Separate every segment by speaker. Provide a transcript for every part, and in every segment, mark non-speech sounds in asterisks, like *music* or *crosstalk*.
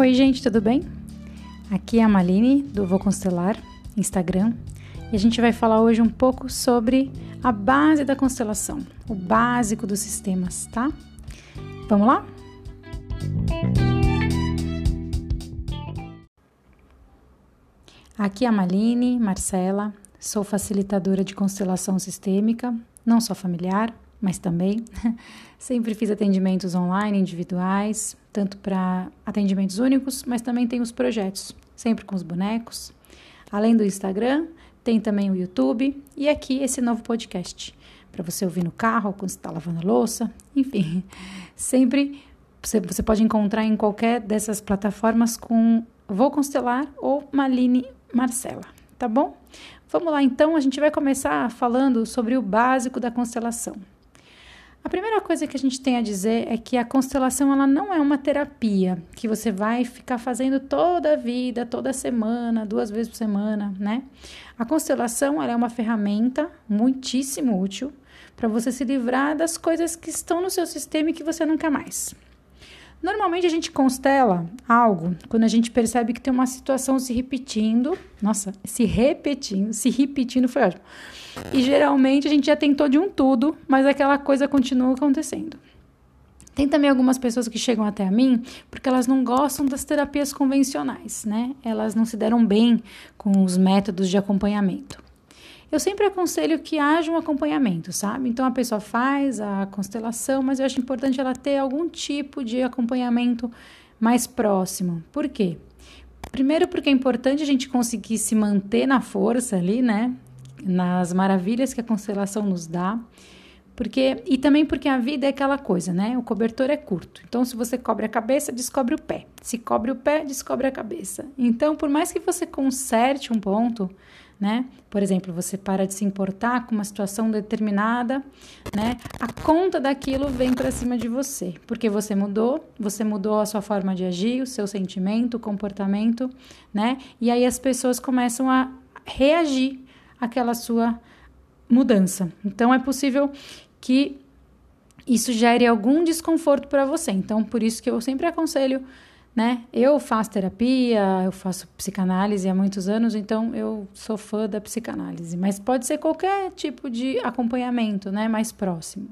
Speaker 1: Oi, gente, tudo bem? Aqui é a Maline do Vou Constelar, Instagram, e a gente vai falar hoje um pouco sobre a base da constelação, o básico dos sistemas, tá? Vamos lá? Aqui é a Maline Marcela, sou facilitadora de constelação sistêmica, não só familiar, mas também *laughs* sempre fiz atendimentos online individuais, tanto para atendimentos únicos, mas também tem os projetos, sempre com os bonecos. Além do Instagram, tem também o YouTube e aqui esse novo podcast para você ouvir no carro, quando está lavando louça, *laughs* enfim, sempre você, você pode encontrar em qualquer dessas plataformas com Vou Constelar ou Maline Marcela, tá bom? Vamos lá então, a gente vai começar falando sobre o básico da constelação. A primeira coisa que a gente tem a dizer é que a constelação ela não é uma terapia que você vai ficar fazendo toda a vida, toda semana, duas vezes por semana, né? A constelação ela é uma ferramenta muitíssimo útil para você se livrar das coisas que estão no seu sistema e que você não quer mais. Normalmente a gente constela algo quando a gente percebe que tem uma situação se repetindo, nossa, se repetindo, se repetindo foi ótimo e geralmente a gente já tentou de um tudo, mas aquela coisa continua acontecendo. Tem também algumas pessoas que chegam até a mim porque elas não gostam das terapias convencionais, né? Elas não se deram bem com os métodos de acompanhamento. Eu sempre aconselho que haja um acompanhamento, sabe? Então a pessoa faz a constelação, mas eu acho importante ela ter algum tipo de acompanhamento mais próximo. Por quê? Primeiro, porque é importante a gente conseguir se manter na força ali, né? Nas maravilhas que a constelação nos dá. Porque, e também porque a vida é aquela coisa, né? O cobertor é curto. Então, se você cobre a cabeça, descobre o pé. Se cobre o pé, descobre a cabeça. Então, por mais que você conserte um ponto, né? Por exemplo, você para de se importar com uma situação determinada, né? A conta daquilo vem para cima de você, porque você mudou, você mudou a sua forma de agir, o seu sentimento, o comportamento, né? E aí as pessoas começam a reagir aquela sua mudança. Então é possível que isso gere algum desconforto para você. Então por isso que eu sempre aconselho, né? Eu faço terapia, eu faço psicanálise há muitos anos, então eu sou fã da psicanálise, mas pode ser qualquer tipo de acompanhamento, né, mais próximo.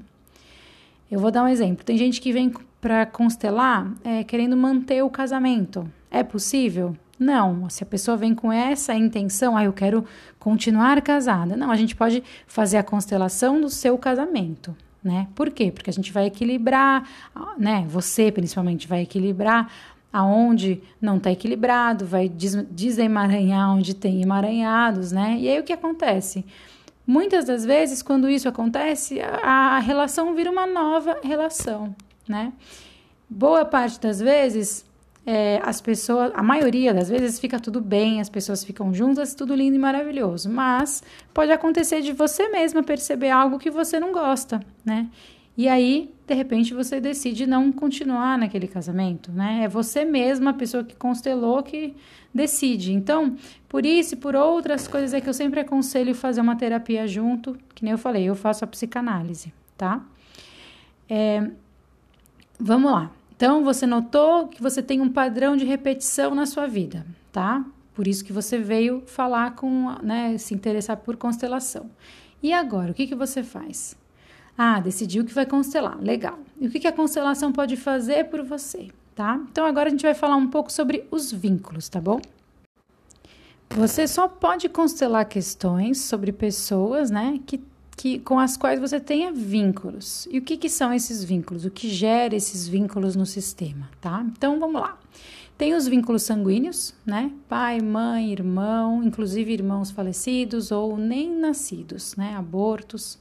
Speaker 1: Eu vou dar um exemplo. Tem gente que vem para constelar é, querendo manter o casamento. É possível? Não, se a pessoa vem com essa intenção, ah, eu quero continuar casada. Não, a gente pode fazer a constelação do seu casamento, né? Por quê? Porque a gente vai equilibrar, né? Você principalmente vai equilibrar aonde não está equilibrado, vai desemaranhar onde tem emaranhados, né? E aí o que acontece? Muitas das vezes, quando isso acontece, a, a relação vira uma nova relação, né? Boa parte das vezes, é, as pessoas, a maioria das vezes fica tudo bem, as pessoas ficam juntas, tudo lindo e maravilhoso. Mas pode acontecer de você mesma perceber algo que você não gosta, né? E aí, de repente, você decide não continuar naquele casamento, né? É você mesma, a pessoa que constelou, que decide. Então, por isso e por outras coisas é que eu sempre aconselho fazer uma terapia junto, que nem eu falei, eu faço a psicanálise, tá? É, vamos lá. Então, você notou que você tem um padrão de repetição na sua vida, tá? Por isso que você veio falar com, né, se interessar por constelação. E agora, o que, que você faz? Ah, decidiu que vai constelar, legal. E o que, que a constelação pode fazer por você, tá? Então, agora a gente vai falar um pouco sobre os vínculos, tá bom? Você só pode constelar questões sobre pessoas, né, que que, com as quais você tenha vínculos. E o que, que são esses vínculos? O que gera esses vínculos no sistema, tá? Então vamos lá. Tem os vínculos sanguíneos, né? Pai, mãe, irmão, inclusive irmãos falecidos ou nem nascidos, né? Abortos,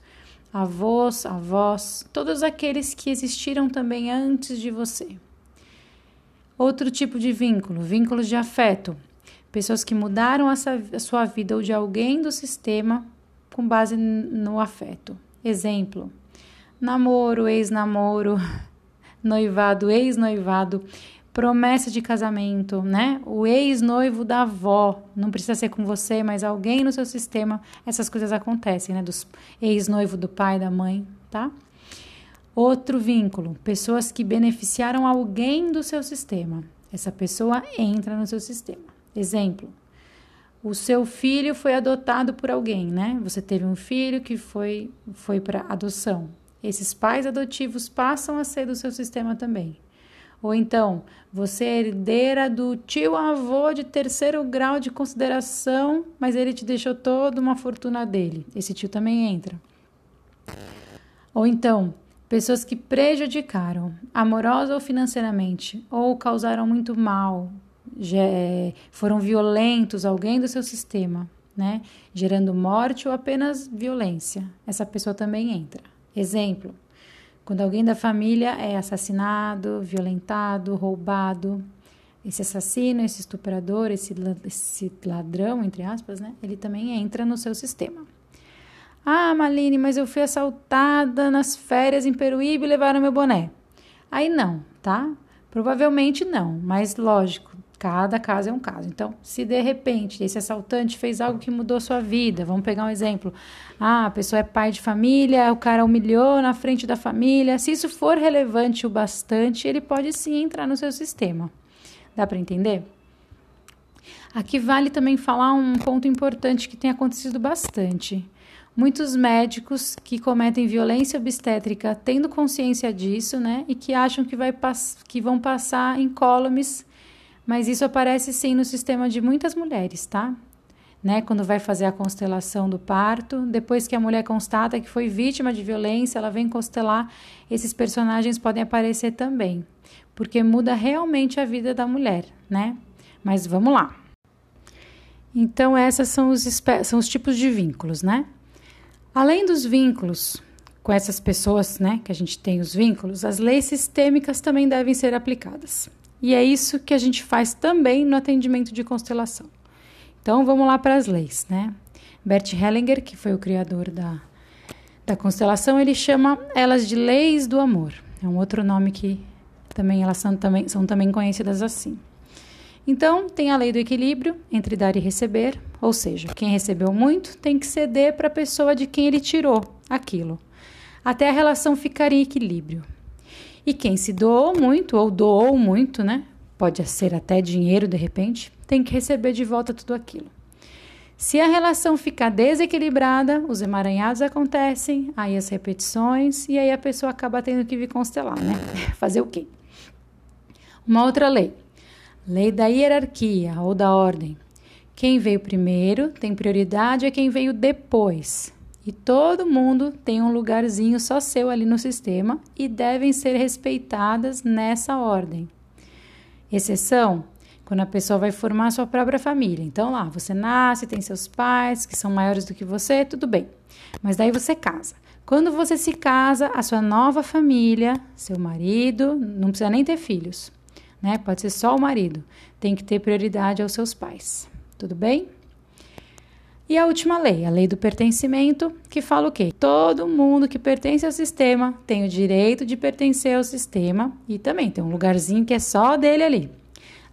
Speaker 1: avós, avós, todos aqueles que existiram também antes de você. Outro tipo de vínculo, vínculos de afeto. Pessoas que mudaram a sua vida ou de alguém do sistema com base no afeto. Exemplo: namoro, ex-namoro, *laughs* noivado, ex-noivado, promessa de casamento, né? O ex-noivo da avó, não precisa ser com você, mas alguém no seu sistema, essas coisas acontecem, né? Dos ex-noivo do pai, da mãe, tá? Outro vínculo, pessoas que beneficiaram alguém do seu sistema. Essa pessoa entra no seu sistema. Exemplo: o seu filho foi adotado por alguém, né? Você teve um filho que foi, foi para adoção. Esses pais adotivos passam a ser do seu sistema também. Ou então, você é herdeira do tio avô de terceiro grau de consideração, mas ele te deixou toda uma fortuna dele. Esse tio também entra. Ou então, pessoas que prejudicaram, amorosa ou financeiramente, ou causaram muito mal, foram violentos, alguém do seu sistema, né? Gerando morte ou apenas violência. Essa pessoa também entra. Exemplo: quando alguém da família é assassinado, violentado, roubado, esse assassino, esse estuprador, esse, esse ladrão, entre aspas, né? Ele também entra no seu sistema. Ah, Maline, mas eu fui assaltada nas férias em Peruíbe e levaram meu boné. Aí não, tá? Provavelmente não, mas lógico, cada caso é um caso. Então, se de repente esse assaltante fez algo que mudou sua vida, vamos pegar um exemplo. Ah, a pessoa é pai de família, o cara humilhou na frente da família. Se isso for relevante o bastante, ele pode sim entrar no seu sistema. Dá para entender? Aqui vale também falar um ponto importante que tem acontecido bastante. Muitos médicos que cometem violência obstétrica tendo consciência disso, né, e que acham que, vai que vão passar incólumes, mas isso aparece sim no sistema de muitas mulheres, tá? Né, quando vai fazer a constelação do parto, depois que a mulher constata que foi vítima de violência, ela vem constelar, esses personagens podem aparecer também, porque muda realmente a vida da mulher, né? Mas vamos lá. Então, esses são são os tipos de vínculos, né? Além dos vínculos com essas pessoas, né, que a gente tem os vínculos, as leis sistêmicas também devem ser aplicadas. E é isso que a gente faz também no atendimento de constelação. Então vamos lá para as leis, né? Bert Hellinger, que foi o criador da, da constelação, ele chama elas de leis do amor. É um outro nome que também elas são também, são também conhecidas assim. Então, tem a lei do equilíbrio entre dar e receber, ou seja, quem recebeu muito tem que ceder para a pessoa de quem ele tirou aquilo, até a relação ficar em equilíbrio. E quem se doou muito ou doou muito, né? Pode ser até dinheiro de repente, tem que receber de volta tudo aquilo. Se a relação ficar desequilibrada, os emaranhados acontecem, aí as repetições, e aí a pessoa acaba tendo que vir constelar, né? *laughs* Fazer o quê? Uma outra lei Lei da hierarquia ou da ordem. Quem veio primeiro tem prioridade a quem veio depois. E todo mundo tem um lugarzinho só seu ali no sistema e devem ser respeitadas nessa ordem. Exceção quando a pessoa vai formar sua própria família. Então lá, você nasce, tem seus pais que são maiores do que você, tudo bem. Mas daí você casa. Quando você se casa, a sua nova família, seu marido, não precisa nem ter filhos, né? Pode ser só o marido. Tem que ter prioridade aos seus pais. Tudo bem? E a última lei, a lei do pertencimento, que fala o quê? Todo mundo que pertence ao sistema tem o direito de pertencer ao sistema e também tem um lugarzinho que é só dele ali.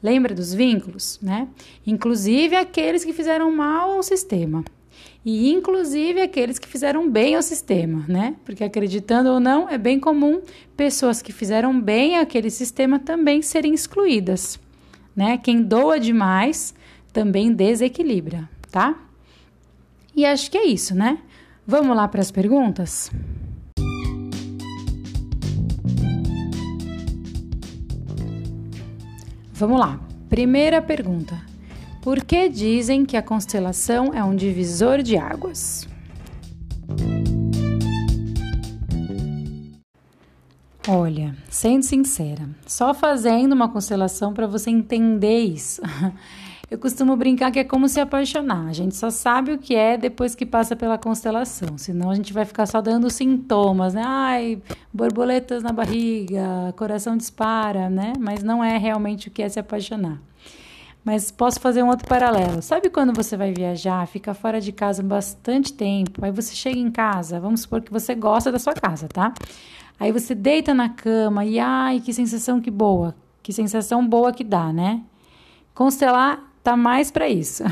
Speaker 1: Lembra dos vínculos, né? Inclusive aqueles que fizeram mal ao sistema e inclusive aqueles que fizeram bem ao sistema, né? Porque acreditando ou não, é bem comum pessoas que fizeram bem àquele sistema também serem excluídas, né? Quem doa demais também desequilibra, tá? E acho que é isso, né? Vamos lá para as perguntas? Vamos lá. Primeira pergunta: por que dizem que a constelação é um divisor de águas? Olha, sendo sincera, só fazendo uma constelação para você entender isso. *laughs* Eu costumo brincar que é como se apaixonar. A gente só sabe o que é depois que passa pela constelação. Senão a gente vai ficar só dando sintomas, né? Ai, borboletas na barriga, coração dispara, né? Mas não é realmente o que é se apaixonar. Mas posso fazer um outro paralelo. Sabe quando você vai viajar, fica fora de casa bastante tempo, aí você chega em casa, vamos supor que você gosta da sua casa, tá? Aí você deita na cama e ai, que sensação que boa, que sensação boa que dá, né? Constelar tá mais para isso.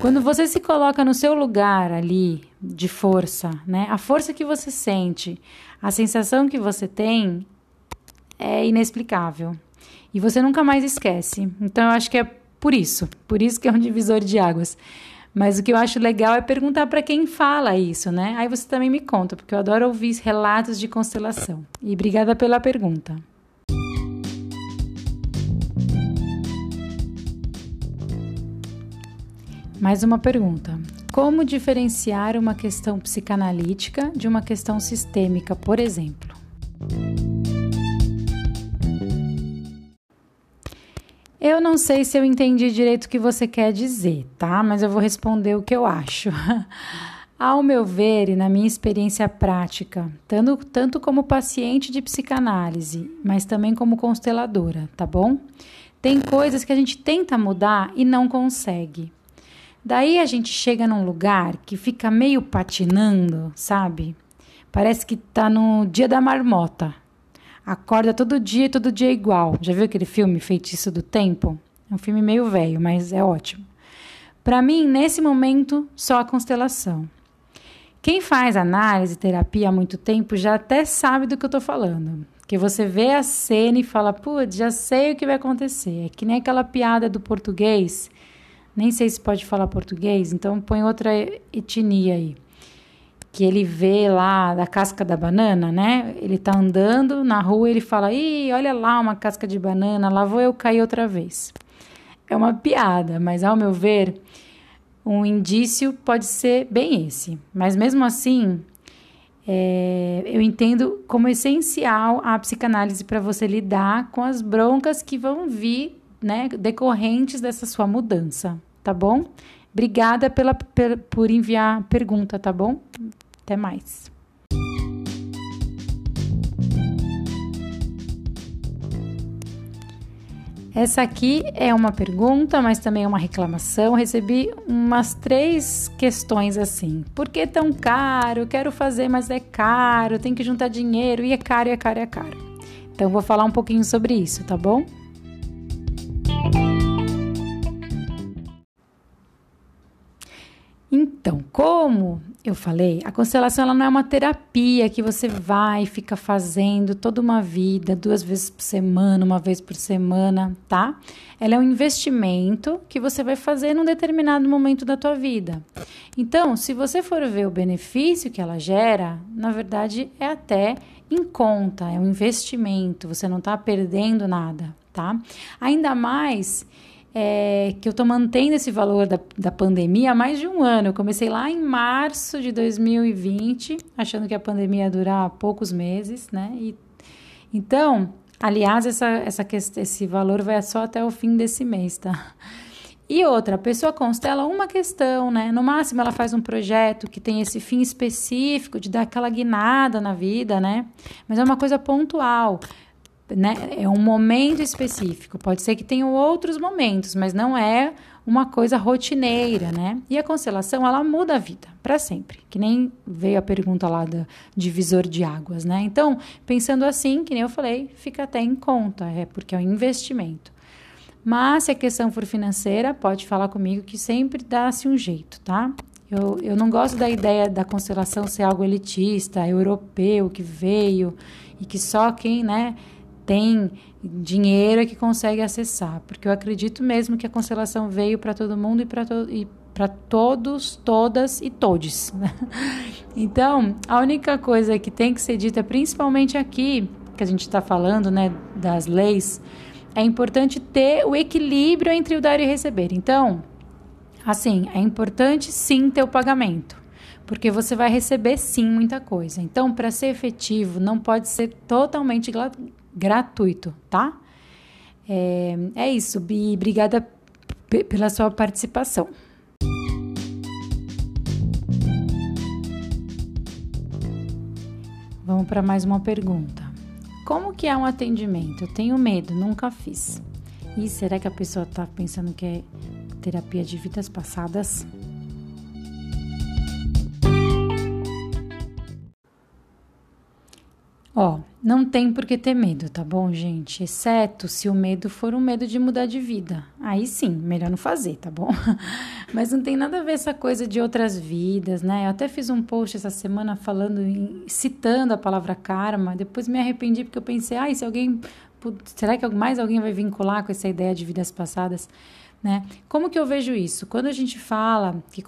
Speaker 1: Quando você se coloca no seu lugar ali de força, né? A força que você sente, a sensação que você tem é inexplicável. E você nunca mais esquece. Então eu acho que é por isso, por isso que é um divisor de águas. Mas o que eu acho legal é perguntar para quem fala isso, né? Aí você também me conta, porque eu adoro ouvir relatos de constelação. E obrigada pela pergunta. Mais uma pergunta. Como diferenciar uma questão psicanalítica de uma questão sistêmica, por exemplo? Eu não sei se eu entendi direito o que você quer dizer, tá? Mas eu vou responder o que eu acho. *laughs* Ao meu ver e na minha experiência prática, tanto, tanto como paciente de psicanálise, mas também como consteladora, tá bom? Tem coisas que a gente tenta mudar e não consegue. Daí a gente chega num lugar que fica meio patinando, sabe? Parece que tá no dia da marmota. Acorda todo dia e todo dia é igual. Já viu aquele filme Feitiço do Tempo? É um filme meio velho, mas é ótimo. Para mim, nesse momento, só a constelação. Quem faz análise, terapia há muito tempo já até sabe do que eu estou falando. Que você vê a cena e fala, putz, já sei o que vai acontecer. É que nem aquela piada do português. Nem sei se pode falar português, então põe outra etnia aí que ele vê lá da casca da banana, né? Ele tá andando na rua ele fala: Ih, olha lá uma casca de banana, lá vou eu cair outra vez. É uma piada, mas ao meu ver, um indício pode ser bem esse. Mas mesmo assim, é, eu entendo como essencial a psicanálise para você lidar com as broncas que vão vir, né, decorrentes dessa sua mudança, tá bom? Obrigada pela, por enviar pergunta, tá bom? Até mais. Essa aqui é uma pergunta, mas também é uma reclamação. Recebi umas três questões assim. Por que tão caro? Quero fazer, mas é caro. Tem que juntar dinheiro e é caro, é caro, é caro. Então vou falar um pouquinho sobre isso, tá bom? Então, como eu falei, a constelação ela não é uma terapia que você vai e fica fazendo toda uma vida, duas vezes por semana, uma vez por semana, tá? Ela é um investimento que você vai fazer num determinado momento da tua vida. Então, se você for ver o benefício que ela gera, na verdade é até em conta, é um investimento, você não está perdendo nada, tá? Ainda mais é, que eu estou mantendo esse valor da, da pandemia há mais de um ano. Eu comecei lá em março de 2020, achando que a pandemia ia durar poucos meses, né? E, então, aliás, essa, essa, esse valor vai só até o fim desse mês, tá? E outra, a pessoa constela uma questão, né? No máximo, ela faz um projeto que tem esse fim específico de dar aquela guinada na vida, né? Mas é uma coisa pontual né? É um momento específico. Pode ser que tenham outros momentos, mas não é uma coisa rotineira, né? E a constelação, ela muda a vida para sempre. Que nem veio a pergunta lá do divisor de águas, né? Então, pensando assim, que nem eu falei, fica até em conta, é porque é um investimento. Mas se a questão for financeira, pode falar comigo que sempre dá-se um jeito, tá? Eu, eu não gosto da ideia da constelação ser algo elitista, europeu, que veio e que só quem, né, tem dinheiro é que consegue acessar, porque eu acredito mesmo que a constelação veio para todo mundo e para to todos, todas e todes. *laughs* então, a única coisa que tem que ser dita, principalmente aqui, que a gente está falando, né, das leis, é importante ter o equilíbrio entre o dar e receber. Então, assim, é importante sim ter o pagamento porque você vai receber sim muita coisa. Então, para ser efetivo, não pode ser totalmente gratuito, tá? É, é isso, Bi. Obrigada pela sua participação. Vamos para mais uma pergunta. Como que é um atendimento? Tenho medo, nunca fiz. E será que a pessoa está pensando que é terapia de vidas passadas? Ó, não tem por que ter medo, tá bom, gente? Exceto se o medo for um medo de mudar de vida. Aí sim, melhor não fazer, tá bom? *laughs* Mas não tem nada a ver essa coisa de outras vidas, né? Eu até fiz um post essa semana falando, citando a palavra karma. Depois me arrependi porque eu pensei, ai, se alguém será que mais alguém vai vincular com essa ideia de vidas passadas? Né? Como que eu vejo isso? Quando a gente fala que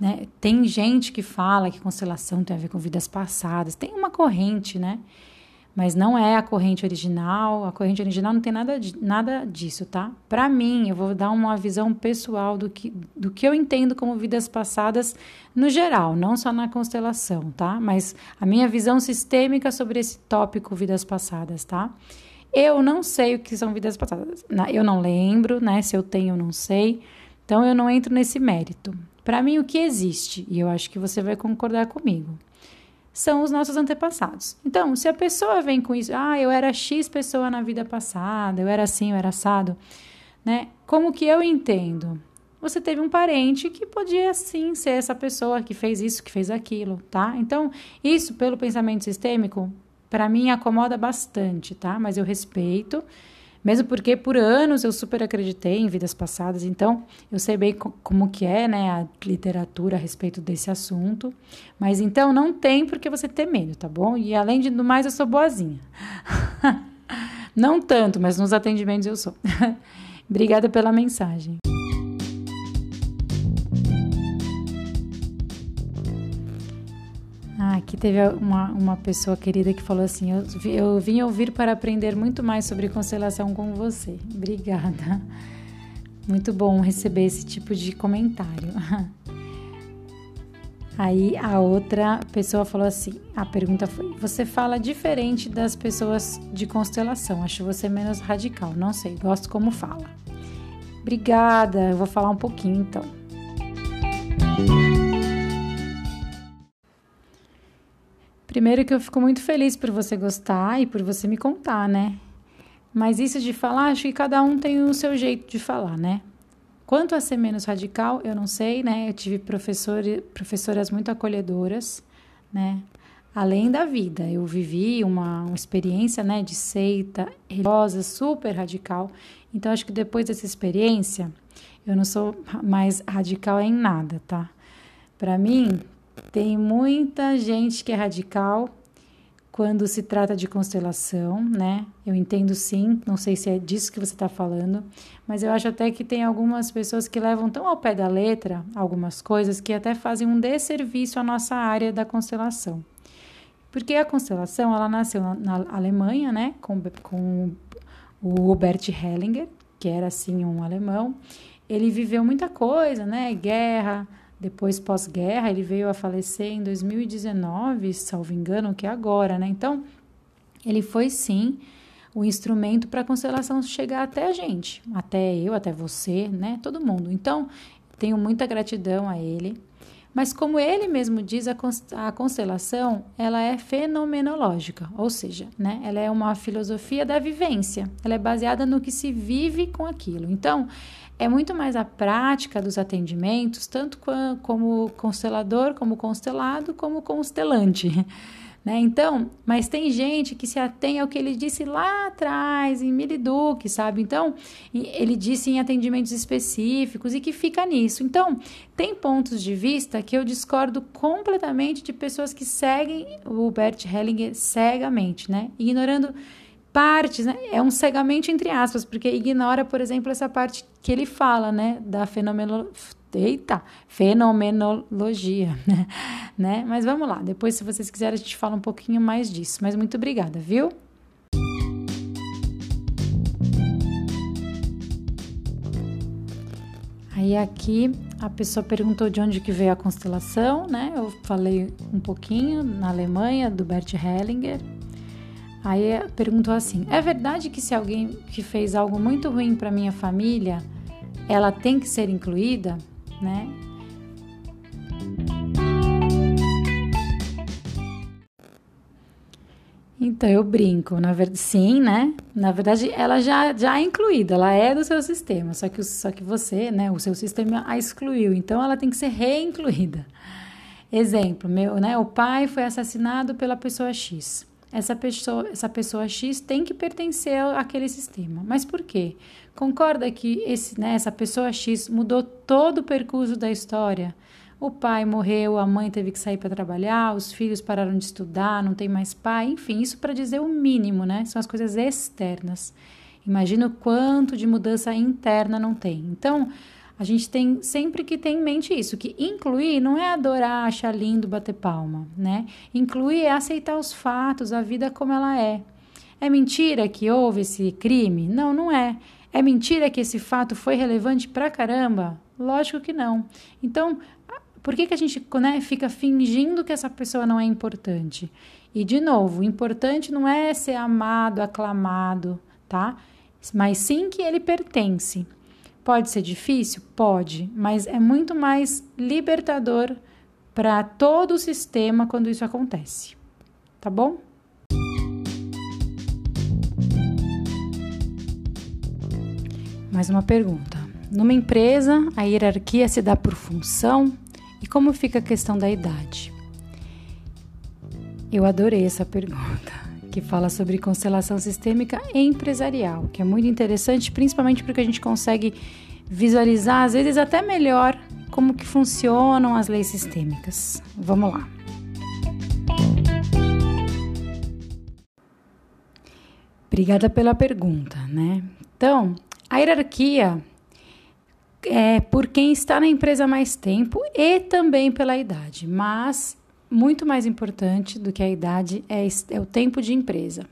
Speaker 1: né, tem gente que fala que constelação tem a ver com vidas passadas, tem uma corrente, né? Mas não é a corrente original. A corrente original não tem nada, nada disso, tá? Para mim, eu vou dar uma visão pessoal do que, do que eu entendo como vidas passadas no geral, não só na constelação, tá? Mas a minha visão sistêmica sobre esse tópico vidas passadas, tá? Eu não sei o que são vidas passadas. Eu não lembro, né? Se eu tenho, eu não sei. Então eu não entro nesse mérito. Para mim, o que existe, e eu acho que você vai concordar comigo, são os nossos antepassados. Então, se a pessoa vem com isso, ah, eu era X pessoa na vida passada, eu era assim, eu era assado, né? Como que eu entendo? Você teve um parente que podia sim ser essa pessoa que fez isso, que fez aquilo, tá? Então, isso pelo pensamento sistêmico, para mim acomoda bastante, tá? Mas eu respeito mesmo porque por anos eu super acreditei em vidas passadas, então eu sei bem como que é, né, a literatura a respeito desse assunto. Mas então não tem por que você ter medo, tá bom? E além de mais, eu sou boazinha. *laughs* não tanto, mas nos atendimentos eu sou. *laughs* Obrigada pela mensagem. Teve uma, uma pessoa querida que falou assim: eu, eu vim ouvir para aprender muito mais sobre constelação com você. Obrigada. Muito bom receber esse tipo de comentário. *laughs* Aí a outra pessoa falou assim: a pergunta foi: Você fala diferente das pessoas de constelação, acho você menos radical. Não sei, gosto como fala. Obrigada, eu vou falar um pouquinho então. Primeiro que eu fico muito feliz por você gostar e por você me contar, né? Mas isso de falar, acho que cada um tem o seu jeito de falar, né? Quanto a ser menos radical, eu não sei, né? Eu tive professor, professoras muito acolhedoras, né? Além da vida, eu vivi uma, uma experiência, né, de seita religiosa super radical. Então, acho que depois dessa experiência, eu não sou mais radical em nada, tá? Para mim, tem muita gente que é radical quando se trata de constelação, né? Eu entendo sim, não sei se é disso que você está falando, mas eu acho até que tem algumas pessoas que levam tão ao pé da letra algumas coisas que até fazem um desserviço à nossa área da constelação. Porque a constelação, ela nasceu na, na Alemanha, né? Com, com o Hubert Hellinger, que era assim um alemão. Ele viveu muita coisa, né? Guerra, depois, pós-guerra, ele veio a falecer em 2019, salvo engano, que é agora, né? Então, ele foi sim o instrumento para a constelação chegar até a gente, até eu, até você, né? Todo mundo. Então, tenho muita gratidão a ele. Mas como ele mesmo diz, a constelação ela é fenomenológica, ou seja, né, ela é uma filosofia da vivência. Ela é baseada no que se vive com aquilo. Então, é muito mais a prática dos atendimentos, tanto como constelador, como constelado, como constelante. *laughs* Né? Então, mas tem gente que se atém ao que ele disse lá atrás, em Miliduque, sabe? Então, ele disse em atendimentos específicos e que fica nisso. Então, tem pontos de vista que eu discordo completamente de pessoas que seguem o Bert Hellinger cegamente, né? Ignorando partes, né? É um cegamento entre aspas, porque ignora, por exemplo, essa parte que ele fala, né, da fenomeno... Eita, fenomenologia, *laughs* né? Mas vamos lá, depois se vocês quiserem a gente fala um pouquinho mais disso. Mas muito obrigada, viu? Aí aqui a pessoa perguntou de onde que veio a constelação, né? Eu falei um pouquinho na Alemanha do Bert Hellinger, Aí perguntou assim: é verdade que se alguém que fez algo muito ruim para minha família, ela tem que ser incluída, né? Então eu brinco, na verdade, sim, né? Na verdade, ela já, já é incluída, ela é do seu sistema, só que, só que você, né, o seu sistema a excluiu, então ela tem que ser reincluída. Exemplo, meu, né? O pai foi assassinado pela pessoa X essa pessoa, essa pessoa X tem que pertencer àquele sistema. Mas por quê? Concorda que esse, né, essa pessoa X mudou todo o percurso da história? o pai morreu, a mãe teve que sair para trabalhar, os filhos pararam de estudar, não tem mais pai, enfim, isso para dizer o mínimo, né? São as coisas externas. Imagina o quanto de mudança interna não tem. Então, a gente tem sempre que ter em mente isso, que incluir não é adorar, achar lindo, bater palma, né? Incluir é aceitar os fatos, a vida como ela é. É mentira que houve esse crime? Não, não é. É mentira que esse fato foi relevante pra caramba? Lógico que não. Então, por que, que a gente né, fica fingindo que essa pessoa não é importante? E, de novo, o importante não é ser amado, aclamado, tá? Mas sim que ele pertence. Pode ser difícil? Pode, mas é muito mais libertador para todo o sistema quando isso acontece. Tá bom? Mais uma pergunta. Numa empresa, a hierarquia se dá por função e como fica a questão da idade? Eu adorei essa pergunta que fala sobre constelação sistêmica empresarial, que é muito interessante, principalmente porque a gente consegue visualizar, às vezes até melhor, como que funcionam as leis sistêmicas. Vamos lá. Obrigada pela pergunta, né? Então, a hierarquia é por quem está na empresa mais tempo e também pela idade, mas muito mais importante do que a idade é, é o tempo de empresa.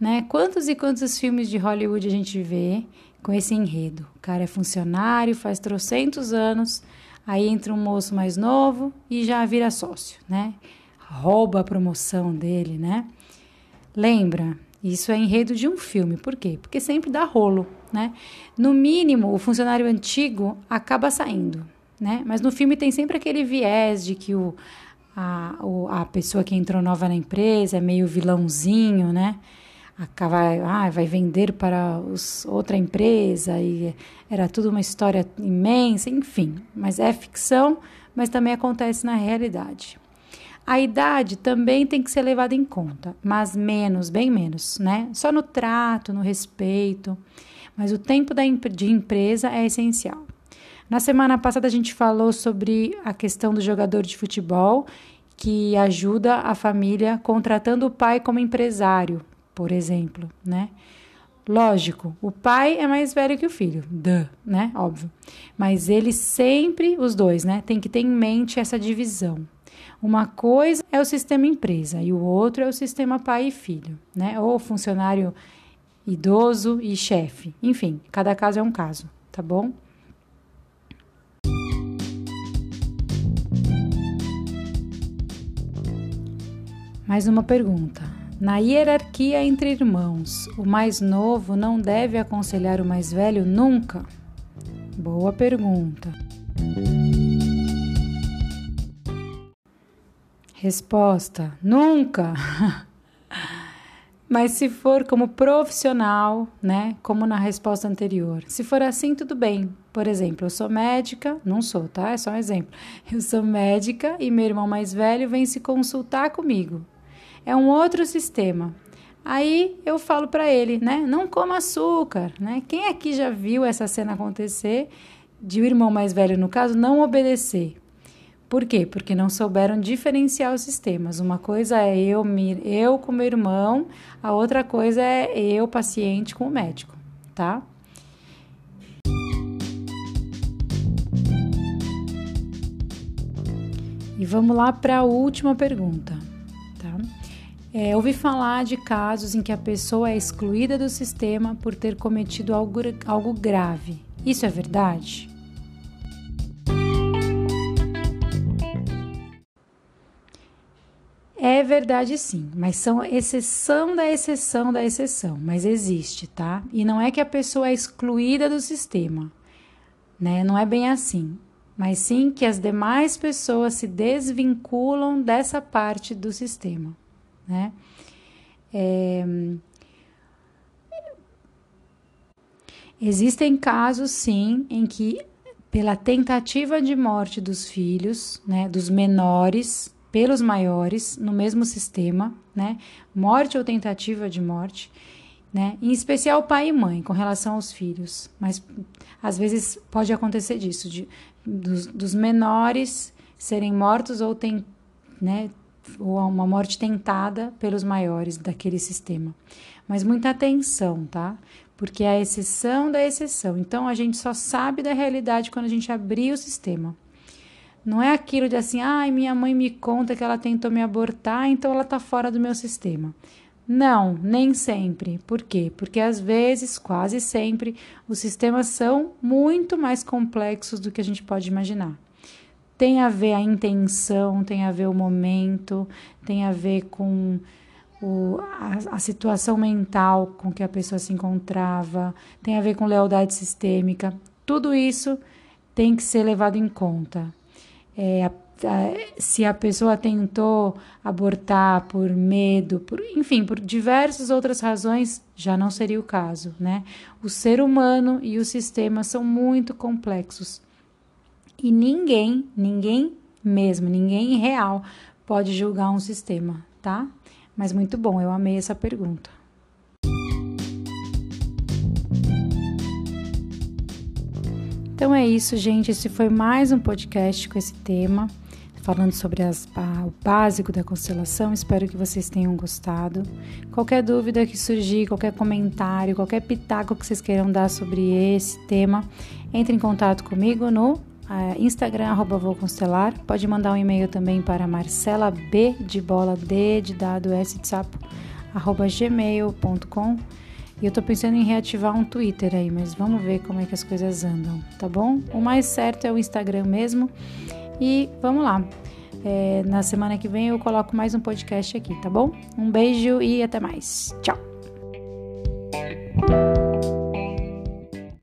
Speaker 1: Né? Quantos e quantos filmes de Hollywood a gente vê com esse enredo? O cara é funcionário, faz trocentos anos, aí entra um moço mais novo e já vira sócio, né? Rouba a promoção dele, né? Lembra? Isso é enredo de um filme. Por quê? Porque sempre dá rolo, né? No mínimo, o funcionário antigo acaba saindo, né? Mas no filme tem sempre aquele viés de que o a, a pessoa que entrou nova na empresa é meio vilãozinho, né? Acaba, ah, vai vender para os, outra empresa e era tudo uma história imensa, enfim. Mas é ficção, mas também acontece na realidade. A idade também tem que ser levada em conta, mas menos, bem menos, né? Só no trato, no respeito. Mas o tempo da, de empresa é essencial. Na semana passada a gente falou sobre a questão do jogador de futebol que ajuda a família contratando o pai como empresário, por exemplo, né? Lógico, o pai é mais velho que o filho, duh, né? Óbvio. Mas eles sempre, os dois, né, tem que ter em mente essa divisão. Uma coisa é o sistema empresa e o outro é o sistema pai e filho, né? Ou funcionário idoso e chefe. Enfim, cada caso é um caso, tá bom? Mais uma pergunta. Na hierarquia entre irmãos, o mais novo não deve aconselhar o mais velho nunca? Boa pergunta. Resposta: nunca. *laughs* Mas se for como profissional, né, como na resposta anterior, se for assim, tudo bem. Por exemplo, eu sou médica, não sou, tá? É só um exemplo. Eu sou médica e meu irmão mais velho vem se consultar comigo é um outro sistema. Aí eu falo para ele, né? Não coma açúcar, né? Quem aqui já viu essa cena acontecer de o irmão mais velho, no caso, não obedecer? Por quê? Porque não souberam diferenciar os sistemas. Uma coisa é eu, eu com meu irmão, a outra coisa é eu, paciente, com o médico, tá? E vamos lá para a última pergunta. É, ouvi falar de casos em que a pessoa é excluída do sistema por ter cometido algo, algo grave. Isso é verdade? É verdade sim, mas são exceção da exceção da exceção, mas existe, tá? E não é que a pessoa é excluída do sistema, né? Não é bem assim, mas sim que as demais pessoas se desvinculam dessa parte do sistema né? É, existem casos, sim, em que pela tentativa de morte dos filhos, né, dos menores, pelos maiores, no mesmo sistema, né, morte ou tentativa de morte, né, em especial pai e mãe com relação aos filhos, mas às vezes pode acontecer disso, de, dos, dos menores serem mortos ou tem, né, ou uma morte tentada pelos maiores daquele sistema. Mas muita atenção, tá? Porque é a exceção da exceção. Então a gente só sabe da realidade quando a gente abrir o sistema. Não é aquilo de assim, ai, ah, minha mãe me conta que ela tentou me abortar, então ela tá fora do meu sistema. Não, nem sempre. Por quê? Porque às vezes, quase sempre, os sistemas são muito mais complexos do que a gente pode imaginar tem a ver a intenção, tem a ver o momento, tem a ver com o, a, a, situação mental com que a pessoa se encontrava, tem a ver com lealdade sistêmica. Tudo isso tem que ser levado em conta. É, a, a, se a pessoa tentou abortar por medo, por, enfim, por diversas outras razões, já não seria o caso, né? O ser humano e o sistema são muito complexos. E ninguém, ninguém mesmo, ninguém real pode julgar um sistema, tá? Mas muito bom, eu amei essa pergunta. Então é isso, gente. Esse foi mais um podcast com esse tema, falando sobre as, o básico da constelação. Espero que vocês tenham gostado. Qualquer dúvida que surgir, qualquer comentário, qualquer pitaco que vocês queiram dar sobre esse tema, entre em contato comigo no Instagram, arroba vou constelar. Pode mandar um e-mail também para Marcela B de bola D de dado S de sapo, arroba gmail.com. E eu tô pensando em reativar um Twitter aí, mas vamos ver como é que as coisas andam, tá bom? O mais certo é o Instagram mesmo. E vamos lá. É, na semana que vem eu coloco mais um podcast aqui, tá bom? Um beijo e até mais. Tchau!